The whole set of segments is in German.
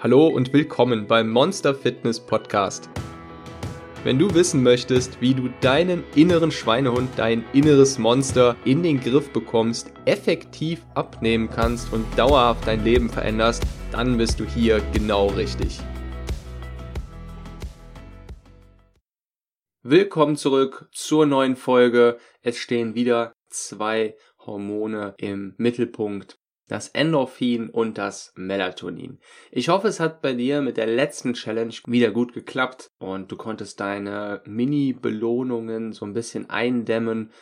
Hallo und willkommen beim Monster Fitness Podcast. Wenn du wissen möchtest, wie du deinen inneren Schweinehund, dein inneres Monster in den Griff bekommst, effektiv abnehmen kannst und dauerhaft dein Leben veränderst, dann bist du hier genau richtig. Willkommen zurück zur neuen Folge. Es stehen wieder zwei Hormone im Mittelpunkt das Endorphin und das Melatonin. Ich hoffe, es hat bei dir mit der letzten Challenge wieder gut geklappt und du konntest deine Mini-Belohnungen so ein bisschen eindämmen,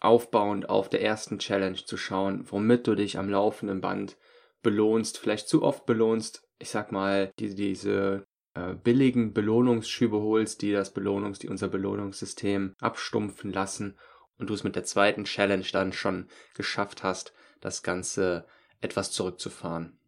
aufbauend auf der ersten Challenge zu schauen, womit du dich am laufenden Band belohnst, vielleicht zu oft belohnst. Ich sag mal, die, diese äh, billigen Belohnungsschübe holst, die das Belohnungs, die unser Belohnungssystem abstumpfen lassen und du es mit der zweiten Challenge dann schon geschafft hast, das Ganze etwas zurückzufahren.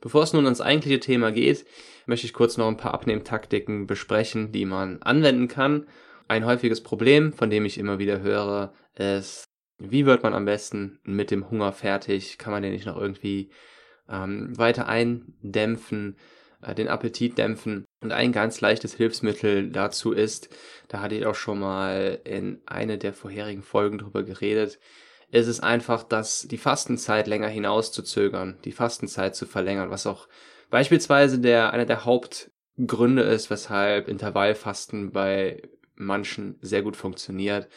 Bevor es nun ans eigentliche Thema geht, möchte ich kurz noch ein paar Abnehmtaktiken besprechen, die man anwenden kann. Ein häufiges Problem, von dem ich immer wieder höre, ist, wie wird man am besten mit dem Hunger fertig? Kann man den nicht noch irgendwie ähm, weiter eindämpfen, äh, den Appetit dämpfen? Und ein ganz leichtes Hilfsmittel dazu ist, da hatte ich auch schon mal in einer der vorherigen Folgen drüber geredet, ist es einfach, dass die Fastenzeit länger hinauszuzögern, die Fastenzeit zu verlängern, was auch beispielsweise der, einer der Hauptgründe ist, weshalb Intervallfasten bei manchen sehr gut funktioniert.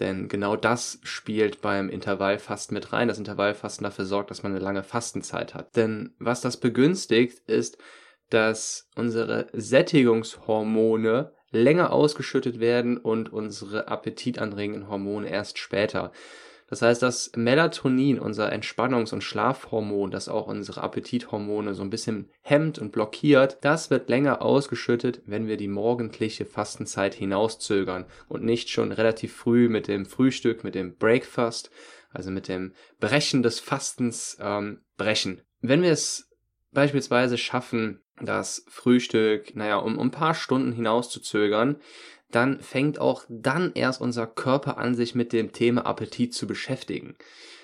Denn genau das spielt beim Intervallfasten mit rein. Das Intervallfasten dafür sorgt, dass man eine lange Fastenzeit hat. Denn was das begünstigt, ist, dass unsere Sättigungshormone länger ausgeschüttet werden und unsere appetitanregenden Hormone erst später. Das heißt, das Melatonin, unser Entspannungs- und Schlafhormon, das auch unsere Appetithormone so ein bisschen hemmt und blockiert, das wird länger ausgeschüttet, wenn wir die morgendliche Fastenzeit hinauszögern und nicht schon relativ früh mit dem Frühstück, mit dem Breakfast, also mit dem Brechen des Fastens ähm, brechen. Wenn wir es beispielsweise schaffen, das Frühstück, naja, um, ein paar Stunden hinauszuzögern, dann fängt auch dann erst unser Körper an, sich mit dem Thema Appetit zu beschäftigen.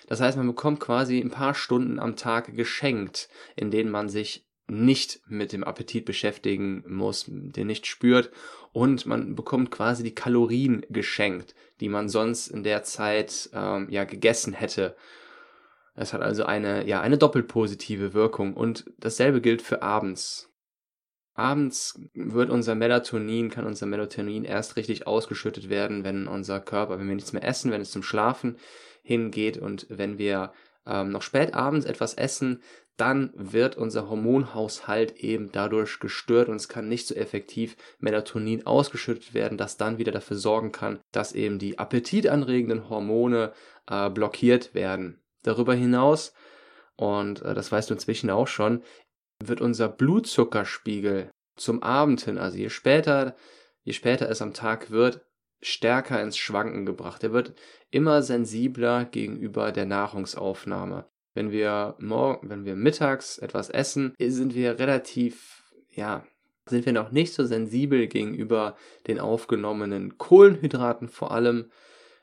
Das heißt, man bekommt quasi ein paar Stunden am Tag geschenkt, in denen man sich nicht mit dem Appetit beschäftigen muss, den nicht spürt und man bekommt quasi die Kalorien geschenkt, die man sonst in der Zeit ähm, ja gegessen hätte. Es hat also eine ja eine doppelt positive Wirkung und dasselbe gilt für abends. Abends wird unser Melatonin, kann unser Melatonin erst richtig ausgeschüttet werden, wenn unser Körper, wenn wir nichts mehr essen, wenn es zum Schlafen hingeht und wenn wir ähm, noch spät abends etwas essen, dann wird unser Hormonhaushalt eben dadurch gestört und es kann nicht so effektiv Melatonin ausgeschüttet werden, das dann wieder dafür sorgen kann, dass eben die appetitanregenden Hormone äh, blockiert werden. Darüber hinaus, und äh, das weißt du inzwischen auch schon, wird unser Blutzuckerspiegel zum Abend hin, also je später, je später es am Tag wird, stärker ins Schwanken gebracht. Er wird immer sensibler gegenüber der Nahrungsaufnahme. Wenn wir morgen, wenn wir mittags etwas essen, sind wir relativ, ja, sind wir noch nicht so sensibel gegenüber den aufgenommenen Kohlenhydraten vor allem,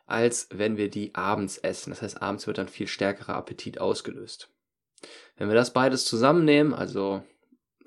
als wenn wir die abends essen. Das heißt, abends wird dann viel stärkerer Appetit ausgelöst. Wenn wir das beides zusammennehmen, also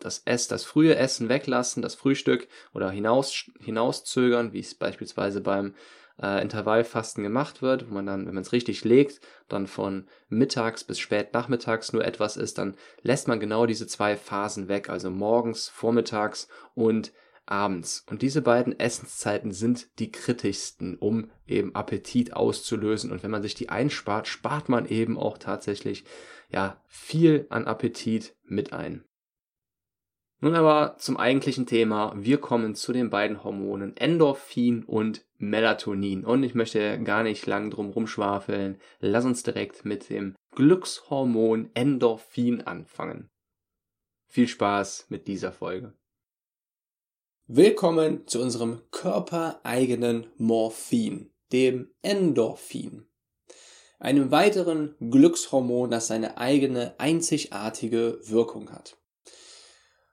das Ess, das frühe Essen weglassen, das Frühstück oder hinaus, hinauszögern, wie es beispielsweise beim äh, Intervallfasten gemacht wird, wo man dann, wenn man es richtig legt, dann von mittags bis spät nachmittags nur etwas isst, dann lässt man genau diese zwei Phasen weg, also morgens, vormittags und abends. Und diese beiden Essenszeiten sind die kritischsten, um eben Appetit auszulösen. Und wenn man sich die einspart, spart man eben auch tatsächlich ja viel an Appetit mit ein. Nun aber zum eigentlichen Thema. Wir kommen zu den beiden Hormonen Endorphin und Melatonin. Und ich möchte gar nicht lang drum rumschwafeln. Lass uns direkt mit dem Glückshormon Endorphin anfangen. Viel Spaß mit dieser Folge. Willkommen zu unserem körpereigenen Morphin, dem Endorphin einem weiteren Glückshormon, das seine eigene einzigartige Wirkung hat.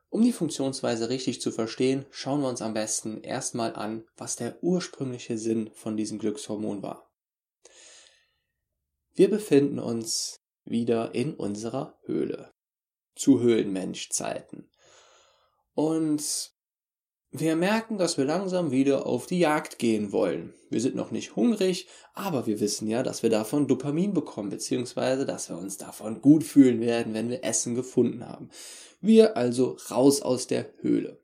Um die Funktionsweise richtig zu verstehen, schauen wir uns am besten erstmal an, was der ursprüngliche Sinn von diesem Glückshormon war. Wir befinden uns wieder in unserer Höhle. Zu Höhlenmenschzeiten. Und wir merken, dass wir langsam wieder auf die Jagd gehen wollen. Wir sind noch nicht hungrig, aber wir wissen ja, dass wir davon Dopamin bekommen, beziehungsweise dass wir uns davon gut fühlen werden, wenn wir Essen gefunden haben. Wir also raus aus der Höhle.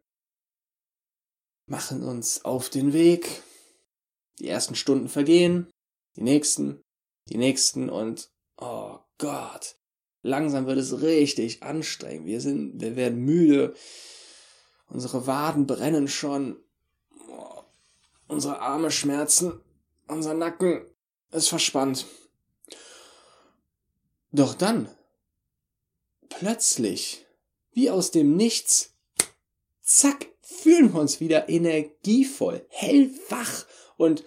Machen uns auf den Weg. Die ersten Stunden vergehen, die nächsten, die nächsten und oh Gott, langsam wird es richtig anstrengend. Wir sind, wir werden müde Unsere Waden brennen schon. Unsere Arme schmerzen. Unser Nacken ist verspannt. Doch dann, plötzlich, wie aus dem Nichts, zack, fühlen wir uns wieder energievoll, hellwach und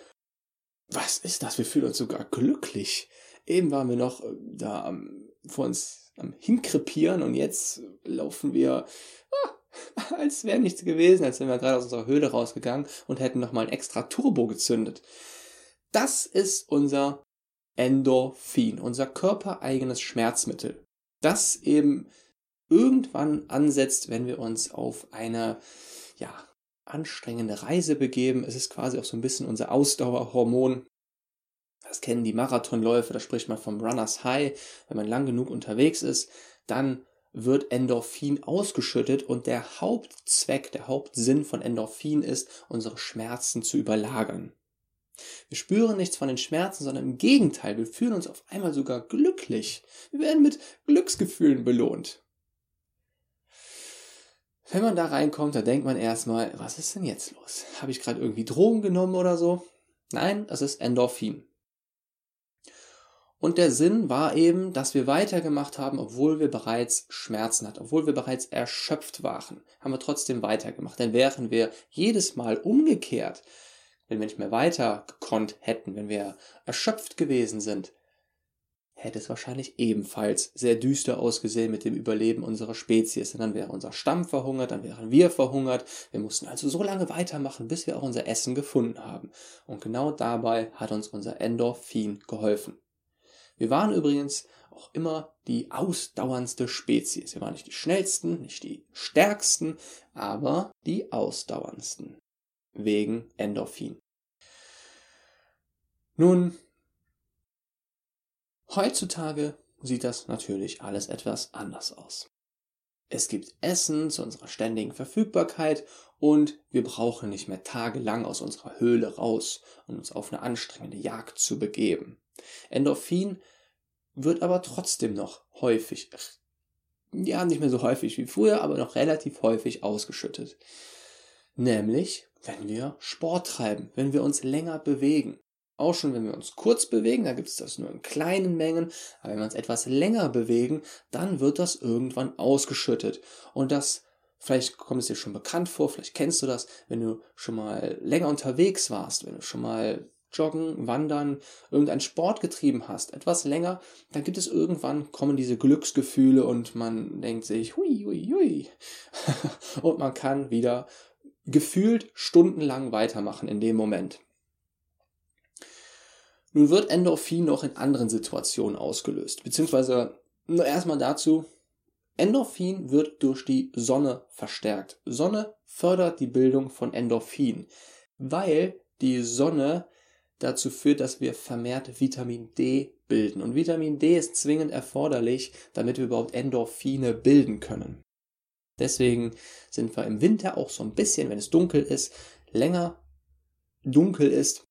was ist das? Wir fühlen uns sogar glücklich. Eben waren wir noch äh, da vor uns am Hinkrepieren und jetzt laufen wir ah, als wäre nichts gewesen, als wären wir gerade aus unserer Höhle rausgegangen und hätten nochmal ein extra Turbo gezündet. Das ist unser Endorphin, unser körpereigenes Schmerzmittel. Das eben irgendwann ansetzt, wenn wir uns auf eine, ja, anstrengende Reise begeben. Es ist quasi auch so ein bisschen unser Ausdauerhormon. Das kennen die Marathonläufe, da spricht man vom Runners High. Wenn man lang genug unterwegs ist, dann wird Endorphin ausgeschüttet und der Hauptzweck, der Hauptsinn von Endorphin ist, unsere Schmerzen zu überlagern. Wir spüren nichts von den Schmerzen, sondern im Gegenteil, wir fühlen uns auf einmal sogar glücklich. Wir werden mit Glücksgefühlen belohnt. Wenn man da reinkommt, da denkt man erstmal, was ist denn jetzt los? Habe ich gerade irgendwie Drogen genommen oder so? Nein, das ist Endorphin. Und der Sinn war eben, dass wir weitergemacht haben, obwohl wir bereits Schmerzen hatten, obwohl wir bereits erschöpft waren, haben wir trotzdem weitergemacht. Denn wären wir jedes Mal umgekehrt, wenn wir nicht mehr weiter gekonnt hätten, wenn wir erschöpft gewesen sind, hätte es wahrscheinlich ebenfalls sehr düster ausgesehen mit dem Überleben unserer Spezies. Und dann wäre unser Stamm verhungert, dann wären wir verhungert. Wir mussten also so lange weitermachen, bis wir auch unser Essen gefunden haben. Und genau dabei hat uns unser Endorphin geholfen. Wir waren übrigens auch immer die ausdauerndste Spezies. Wir waren nicht die schnellsten, nicht die stärksten, aber die ausdauerndsten. Wegen Endorphin. Nun, heutzutage sieht das natürlich alles etwas anders aus. Es gibt Essen zu unserer ständigen Verfügbarkeit und wir brauchen nicht mehr tagelang aus unserer Höhle raus und uns auf eine anstrengende Jagd zu begeben. Endorphin wird aber trotzdem noch häufig, ja, nicht mehr so häufig wie früher, aber noch relativ häufig ausgeschüttet. Nämlich, wenn wir Sport treiben, wenn wir uns länger bewegen. Auch schon, wenn wir uns kurz bewegen, da gibt es das nur in kleinen Mengen, aber wenn wir uns etwas länger bewegen, dann wird das irgendwann ausgeschüttet. Und das, vielleicht kommt es dir schon bekannt vor, vielleicht kennst du das, wenn du schon mal länger unterwegs warst, wenn du schon mal Joggen, Wandern, irgendeinen Sport getrieben hast, etwas länger, dann gibt es irgendwann, kommen diese Glücksgefühle und man denkt sich, hui, hui, hui. und man kann wieder gefühlt stundenlang weitermachen in dem Moment. Nun wird Endorphin noch in anderen Situationen ausgelöst, beziehungsweise nur erstmal dazu, Endorphin wird durch die Sonne verstärkt. Sonne fördert die Bildung von Endorphin, weil die Sonne dazu führt, dass wir vermehrt Vitamin D bilden. Und Vitamin D ist zwingend erforderlich, damit wir überhaupt Endorphine bilden können. Deswegen sind wir im Winter auch so ein bisschen, wenn es dunkel ist, länger dunkel ist,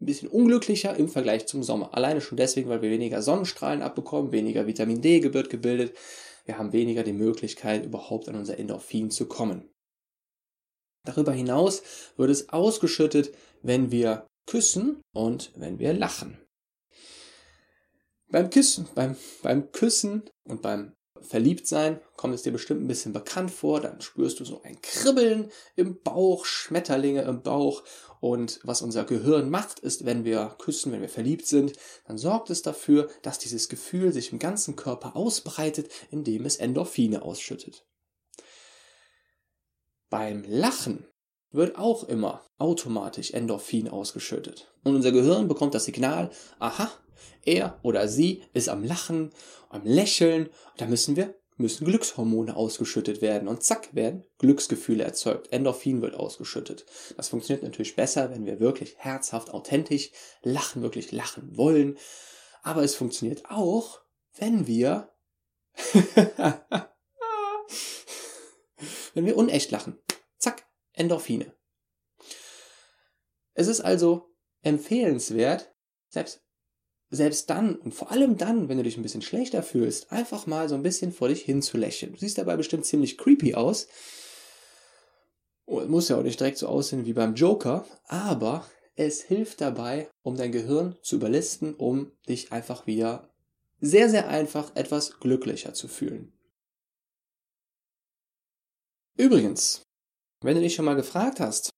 ein bisschen unglücklicher im Vergleich zum Sommer. Alleine schon deswegen, weil wir weniger Sonnenstrahlen abbekommen, weniger Vitamin D wird gebildet. Wir haben weniger die Möglichkeit, überhaupt an unser Endorphin zu kommen. Darüber hinaus wird es ausgeschüttet, wenn wir küssen und wenn wir lachen. Beim Küssen, beim, beim Küssen und beim Verliebtsein kommt es dir bestimmt ein bisschen bekannt vor, dann spürst du so ein Kribbeln im Bauch, Schmetterlinge im Bauch und was unser Gehirn macht, ist, wenn wir küssen, wenn wir verliebt sind, dann sorgt es dafür, dass dieses Gefühl sich im ganzen Körper ausbreitet, indem es Endorphine ausschüttet. Beim Lachen wird auch immer automatisch Endorphin ausgeschüttet. Und unser Gehirn bekommt das Signal, aha, er oder sie ist am Lachen, am Lächeln, da müssen wir müssen Glückshormone ausgeschüttet werden und zack werden Glücksgefühle erzeugt. Endorphin wird ausgeschüttet. Das funktioniert natürlich besser, wenn wir wirklich herzhaft, authentisch lachen, wirklich lachen wollen. Aber es funktioniert auch, wenn wir wenn wir unecht lachen. Endorphine. Es ist also empfehlenswert, selbst, selbst dann und vor allem dann, wenn du dich ein bisschen schlechter fühlst, einfach mal so ein bisschen vor dich hin zu lächeln. Du siehst dabei bestimmt ziemlich creepy aus. Und muss ja auch nicht direkt so aussehen wie beim Joker, aber es hilft dabei, um dein Gehirn zu überlisten, um dich einfach wieder sehr, sehr einfach etwas glücklicher zu fühlen. Übrigens, wenn du dich schon mal gefragt hast,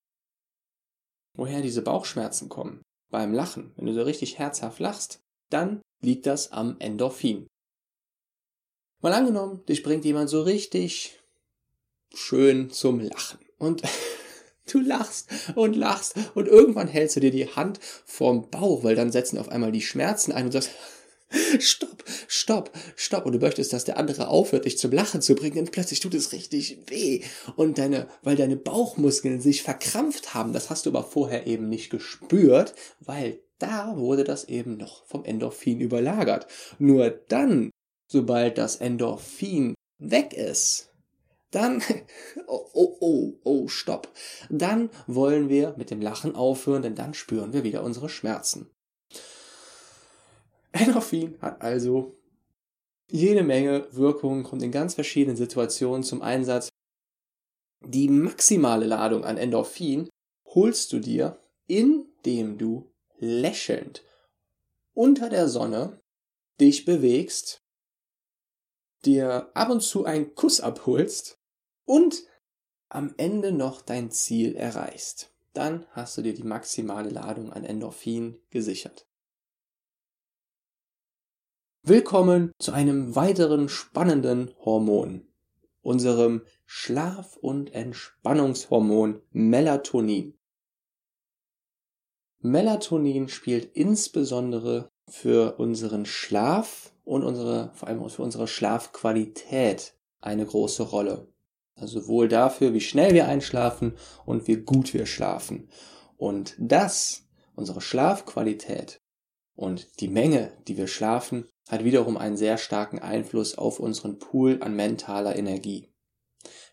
woher diese Bauchschmerzen kommen beim Lachen, wenn du so richtig herzhaft lachst, dann liegt das am Endorphin. Mal angenommen, dich bringt jemand so richtig schön zum Lachen und du lachst und lachst und irgendwann hältst du dir die Hand vorm Bauch, weil dann setzen auf einmal die Schmerzen ein und sagst, stopp, stopp, stopp. Und du möchtest, dass der andere aufhört, dich zum Lachen zu bringen, und plötzlich tut es richtig weh. Und deine, weil deine Bauchmuskeln sich verkrampft haben, das hast du aber vorher eben nicht gespürt, weil da wurde das eben noch vom Endorphin überlagert. Nur dann, sobald das Endorphin weg ist, dann, oh, oh, oh, oh, stopp. Dann wollen wir mit dem Lachen aufhören, denn dann spüren wir wieder unsere Schmerzen. Endorphin hat also jede Menge Wirkungen, kommt in ganz verschiedenen Situationen zum Einsatz. Die maximale Ladung an Endorphin holst du dir, indem du lächelnd unter der Sonne dich bewegst, dir ab und zu einen Kuss abholst und am Ende noch dein Ziel erreichst. Dann hast du dir die maximale Ladung an Endorphin gesichert. Willkommen zu einem weiteren spannenden Hormon, unserem Schlaf- und Entspannungshormon Melatonin. Melatonin spielt insbesondere für unseren Schlaf und unsere, vor allem für unsere Schlafqualität eine große Rolle. Also sowohl dafür, wie schnell wir einschlafen und wie gut wir schlafen. Und das, unsere Schlafqualität und die Menge, die wir schlafen, hat wiederum einen sehr starken Einfluss auf unseren Pool an mentaler Energie.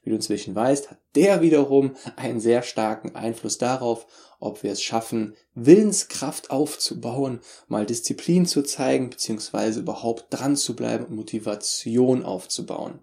Wie du inzwischen weißt, hat der wiederum einen sehr starken Einfluss darauf, ob wir es schaffen, Willenskraft aufzubauen, mal Disziplin zu zeigen, beziehungsweise überhaupt dran zu bleiben und Motivation aufzubauen.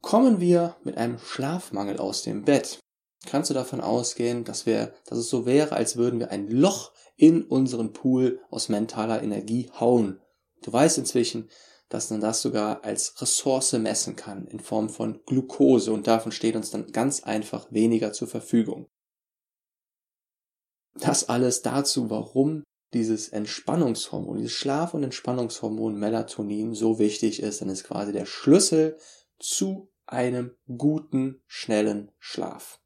Kommen wir mit einem Schlafmangel aus dem Bett, kannst du davon ausgehen, dass wir, dass es so wäre, als würden wir ein Loch in unseren Pool aus mentaler Energie hauen. Du weißt inzwischen, dass man das sogar als Ressource messen kann in Form von Glucose und davon steht uns dann ganz einfach weniger zur Verfügung. Das alles dazu, warum dieses Entspannungshormon, dieses Schlaf- und Entspannungshormon Melatonin so wichtig ist, denn es ist quasi der Schlüssel zu einem guten, schnellen Schlaf.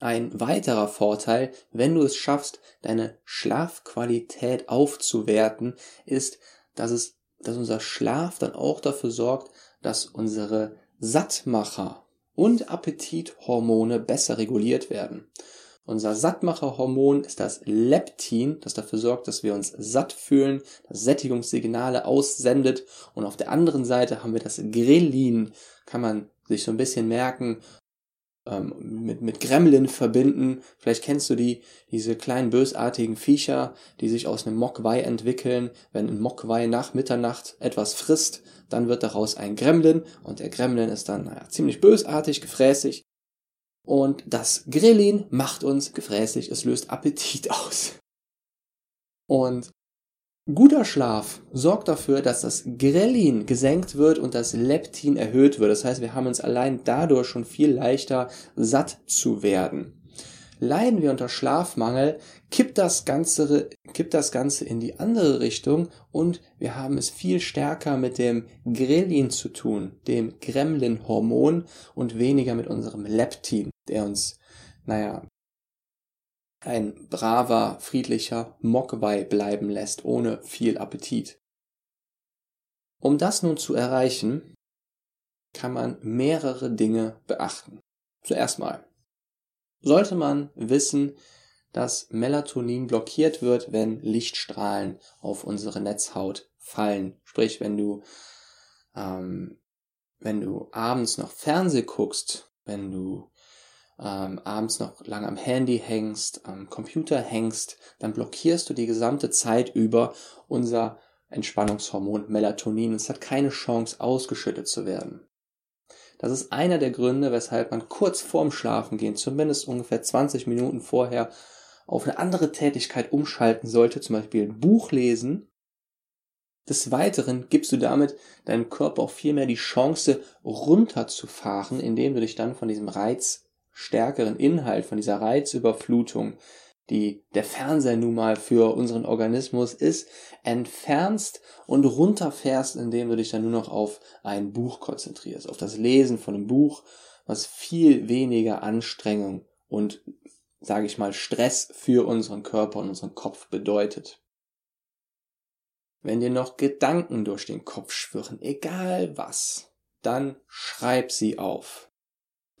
Ein weiterer Vorteil, wenn du es schaffst, deine Schlafqualität aufzuwerten, ist, dass es, dass unser Schlaf dann auch dafür sorgt, dass unsere Sattmacher und Appetithormone besser reguliert werden. Unser Sattmacherhormon ist das Leptin, das dafür sorgt, dass wir uns satt fühlen, das Sättigungssignale aussendet. Und auf der anderen Seite haben wir das Grelin, kann man sich so ein bisschen merken, ähm, mit, mit Gremlin verbinden. Vielleicht kennst du die, diese kleinen bösartigen Viecher, die sich aus einem Mogwai entwickeln. Wenn ein Mogwai nach Mitternacht etwas frisst, dann wird daraus ein Gremlin und der Gremlin ist dann naja, ziemlich bösartig, gefräßig. Und das Grillin macht uns gefräßig, es löst Appetit aus. Und Guter Schlaf sorgt dafür, dass das Grelin gesenkt wird und das Leptin erhöht wird. Das heißt, wir haben uns allein dadurch schon viel leichter satt zu werden. Leiden wir unter Schlafmangel, kippt das Ganze, kippt das Ganze in die andere Richtung und wir haben es viel stärker mit dem Grelin zu tun, dem Gremlin-Hormon und weniger mit unserem Leptin, der uns, naja, ein braver, friedlicher Mogwai bleiben lässt, ohne viel Appetit. Um das nun zu erreichen, kann man mehrere Dinge beachten. Zuerst mal sollte man wissen, dass Melatonin blockiert wird, wenn Lichtstrahlen auf unsere Netzhaut fallen. Sprich, wenn du ähm, wenn du abends noch Fernseh guckst, wenn du ähm, abends noch lange am Handy hängst, am Computer hängst, dann blockierst du die gesamte Zeit über unser Entspannungshormon Melatonin. Es hat keine Chance, ausgeschüttet zu werden. Das ist einer der Gründe, weshalb man kurz vorm Schlafengehen, zumindest ungefähr 20 Minuten vorher, auf eine andere Tätigkeit umschalten sollte, zum Beispiel ein Buch lesen. Des Weiteren gibst du damit deinem Körper auch viel mehr die Chance, runterzufahren, indem du dich dann von diesem reizstärkeren Inhalt, von dieser Reizüberflutung die der Fernseher nun mal für unseren Organismus ist, entfernst und runterfährst, indem du dich dann nur noch auf ein Buch konzentrierst, auf das Lesen von einem Buch, was viel weniger Anstrengung und, sage ich mal, Stress für unseren Körper und unseren Kopf bedeutet. Wenn dir noch Gedanken durch den Kopf schwirren, egal was, dann schreib sie auf.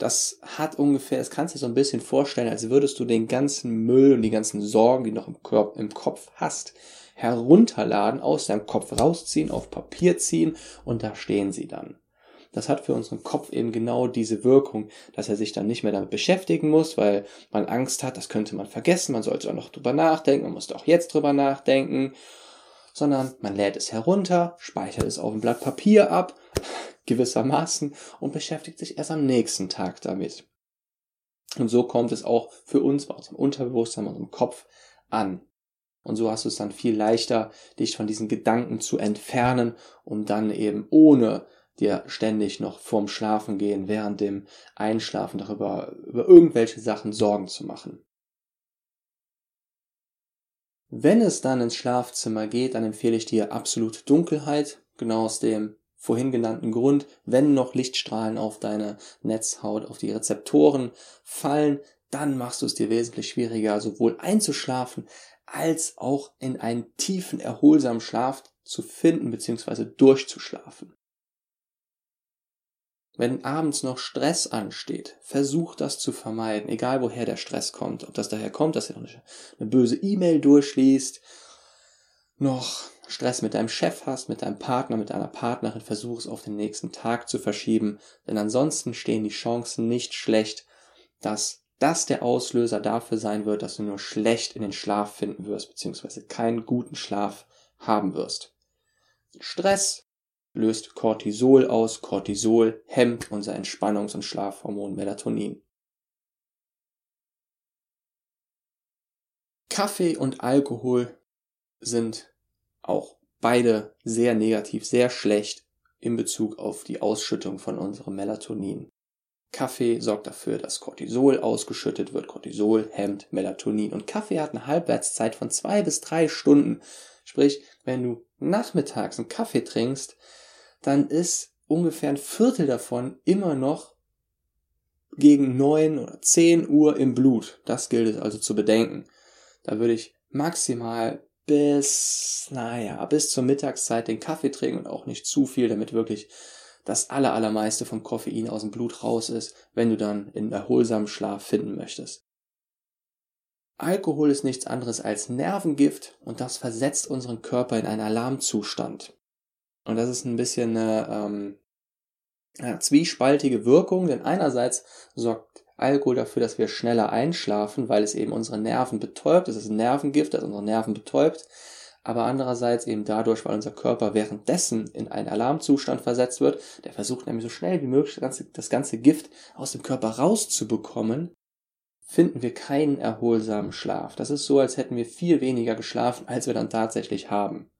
Das hat ungefähr, das kannst du dir so ein bisschen vorstellen, als würdest du den ganzen Müll und die ganzen Sorgen, die du noch im, Körper, im Kopf hast, herunterladen, aus deinem Kopf rausziehen, auf Papier ziehen und da stehen sie dann. Das hat für unseren Kopf eben genau diese Wirkung, dass er sich dann nicht mehr damit beschäftigen muss, weil man Angst hat, das könnte man vergessen, man sollte auch noch drüber nachdenken, man muss auch jetzt drüber nachdenken, sondern man lädt es herunter, speichert es auf ein Blatt Papier ab, gewissermaßen und beschäftigt sich erst am nächsten Tag damit. Und so kommt es auch für uns bei unserem Unterbewusstsein, bei unserem Kopf an. Und so hast du es dann viel leichter, dich von diesen Gedanken zu entfernen, um dann eben ohne dir ständig noch vorm Schlafen gehen, während dem Einschlafen darüber, über irgendwelche Sachen Sorgen zu machen. Wenn es dann ins Schlafzimmer geht, dann empfehle ich dir absolut Dunkelheit, genau aus dem vorhin genannten Grund, wenn noch Lichtstrahlen auf deine Netzhaut, auf die Rezeptoren fallen, dann machst du es dir wesentlich schwieriger, sowohl einzuschlafen als auch in einen tiefen, erholsamen Schlaf zu finden bzw. durchzuschlafen. Wenn abends noch Stress ansteht, versuch das zu vermeiden, egal woher der Stress kommt. Ob das daher kommt, dass ihr noch eine böse E-Mail durchliest, noch Stress mit deinem Chef hast, mit deinem Partner, mit deiner Partnerin, versuch es auf den nächsten Tag zu verschieben, denn ansonsten stehen die Chancen nicht schlecht, dass das der Auslöser dafür sein wird, dass du nur schlecht in den Schlaf finden wirst, beziehungsweise keinen guten Schlaf haben wirst. Stress löst Cortisol aus. Cortisol hemmt unser Entspannungs- und Schlafhormon Melatonin. Kaffee und Alkohol sind auch beide sehr negativ, sehr schlecht in Bezug auf die Ausschüttung von unserem Melatonin. Kaffee sorgt dafür, dass Cortisol ausgeschüttet wird. Cortisol hemmt Melatonin. Und Kaffee hat eine Halbwertszeit von zwei bis drei Stunden. Sprich, wenn du nachmittags einen Kaffee trinkst, dann ist ungefähr ein Viertel davon immer noch gegen neun oder zehn Uhr im Blut. Das gilt es also zu bedenken. Da würde ich maximal bis, naja, bis zur Mittagszeit den Kaffee trinken und auch nicht zu viel, damit wirklich das aller, allermeiste vom Koffein aus dem Blut raus ist, wenn du dann in erholsamen Schlaf finden möchtest. Alkohol ist nichts anderes als Nervengift und das versetzt unseren Körper in einen Alarmzustand. Und das ist ein bisschen eine ähm, ja, zwiespaltige Wirkung, denn einerseits sorgt Alkohol dafür, dass wir schneller einschlafen, weil es eben unsere Nerven betäubt. Es ist ein Nervengift, das unsere Nerven betäubt. Aber andererseits eben dadurch, weil unser Körper währenddessen in einen Alarmzustand versetzt wird, der versucht nämlich so schnell wie möglich das ganze, das ganze Gift aus dem Körper rauszubekommen, finden wir keinen erholsamen Schlaf. Das ist so, als hätten wir viel weniger geschlafen, als wir dann tatsächlich haben.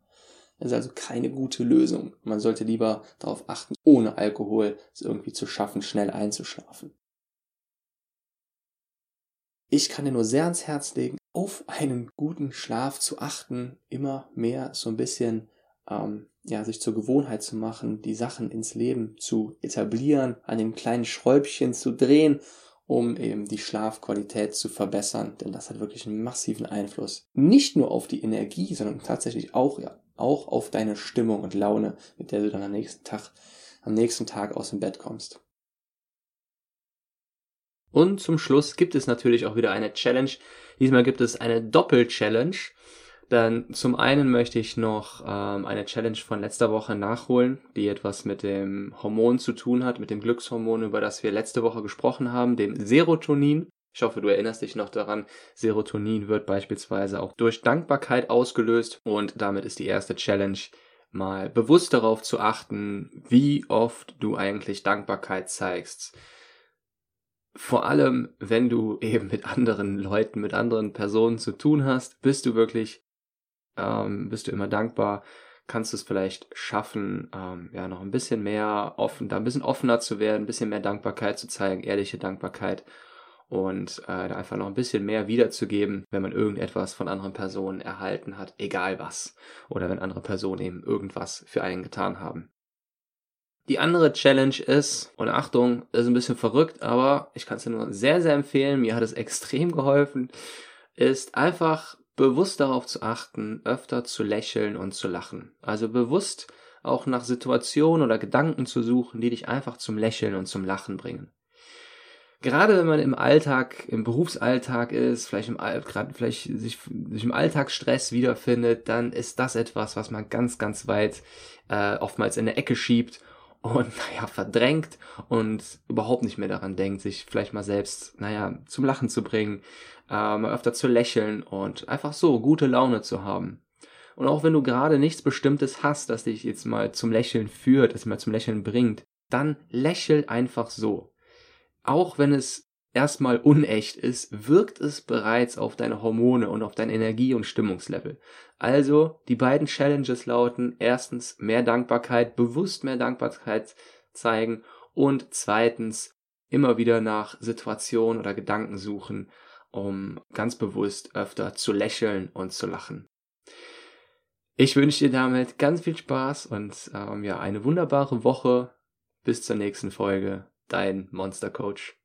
Das ist also keine gute Lösung. Man sollte lieber darauf achten, ohne Alkohol es irgendwie zu schaffen, schnell einzuschlafen. Ich kann dir nur sehr ans Herz legen, auf einen guten Schlaf zu achten, immer mehr so ein bisschen ähm, ja, sich zur Gewohnheit zu machen, die Sachen ins Leben zu etablieren, an den kleinen Schräubchen zu drehen, um eben die Schlafqualität zu verbessern, denn das hat wirklich einen massiven Einfluss. Nicht nur auf die Energie, sondern tatsächlich auch ja, auch auf deine Stimmung und Laune, mit der du dann am nächsten Tag, am nächsten Tag aus dem Bett kommst. Und zum Schluss gibt es natürlich auch wieder eine Challenge. Diesmal gibt es eine Doppel-Challenge. Dann zum einen möchte ich noch ähm, eine Challenge von letzter Woche nachholen, die etwas mit dem Hormon zu tun hat, mit dem Glückshormon, über das wir letzte Woche gesprochen haben, dem Serotonin. Ich hoffe, du erinnerst dich noch daran. Serotonin wird beispielsweise auch durch Dankbarkeit ausgelöst und damit ist die erste Challenge mal bewusst darauf zu achten, wie oft du eigentlich Dankbarkeit zeigst. Vor allem, wenn du eben mit anderen Leuten, mit anderen Personen zu tun hast, bist du wirklich ähm, bist du immer dankbar, kannst du es vielleicht schaffen, ähm, ja, noch ein bisschen mehr offen, da ein bisschen offener zu werden, ein bisschen mehr Dankbarkeit zu zeigen, ehrliche Dankbarkeit und äh, da einfach noch ein bisschen mehr wiederzugeben, wenn man irgendetwas von anderen Personen erhalten hat, egal was, oder wenn andere Personen eben irgendwas für einen getan haben. Die andere Challenge ist, und Achtung, ist ein bisschen verrückt, aber ich kann es dir nur sehr, sehr empfehlen, mir hat es extrem geholfen, ist einfach bewusst darauf zu achten, öfter zu lächeln und zu lachen. Also bewusst auch nach Situationen oder Gedanken zu suchen, die dich einfach zum Lächeln und zum Lachen bringen. Gerade wenn man im Alltag, im Berufsalltag ist, vielleicht im, gerade vielleicht sich, sich im Alltagsstress wiederfindet, dann ist das etwas, was man ganz, ganz weit äh, oftmals in der Ecke schiebt und naja, verdrängt und überhaupt nicht mehr daran denkt, sich vielleicht mal selbst, naja, zum Lachen zu bringen, äh, mal öfter zu lächeln und einfach so gute Laune zu haben. Und auch wenn du gerade nichts Bestimmtes hast, das dich jetzt mal zum Lächeln führt, das dich mal zum Lächeln bringt, dann lächel einfach so. Auch wenn es erstmal unecht ist, wirkt es bereits auf deine Hormone und auf dein Energie- und Stimmungslevel. Also, die beiden Challenges lauten erstens mehr Dankbarkeit, bewusst mehr Dankbarkeit zeigen und zweitens immer wieder nach Situationen oder Gedanken suchen, um ganz bewusst öfter zu lächeln und zu lachen. Ich wünsche dir damit ganz viel Spaß und ähm, ja, eine wunderbare Woche. Bis zur nächsten Folge. Dein Monster Coach.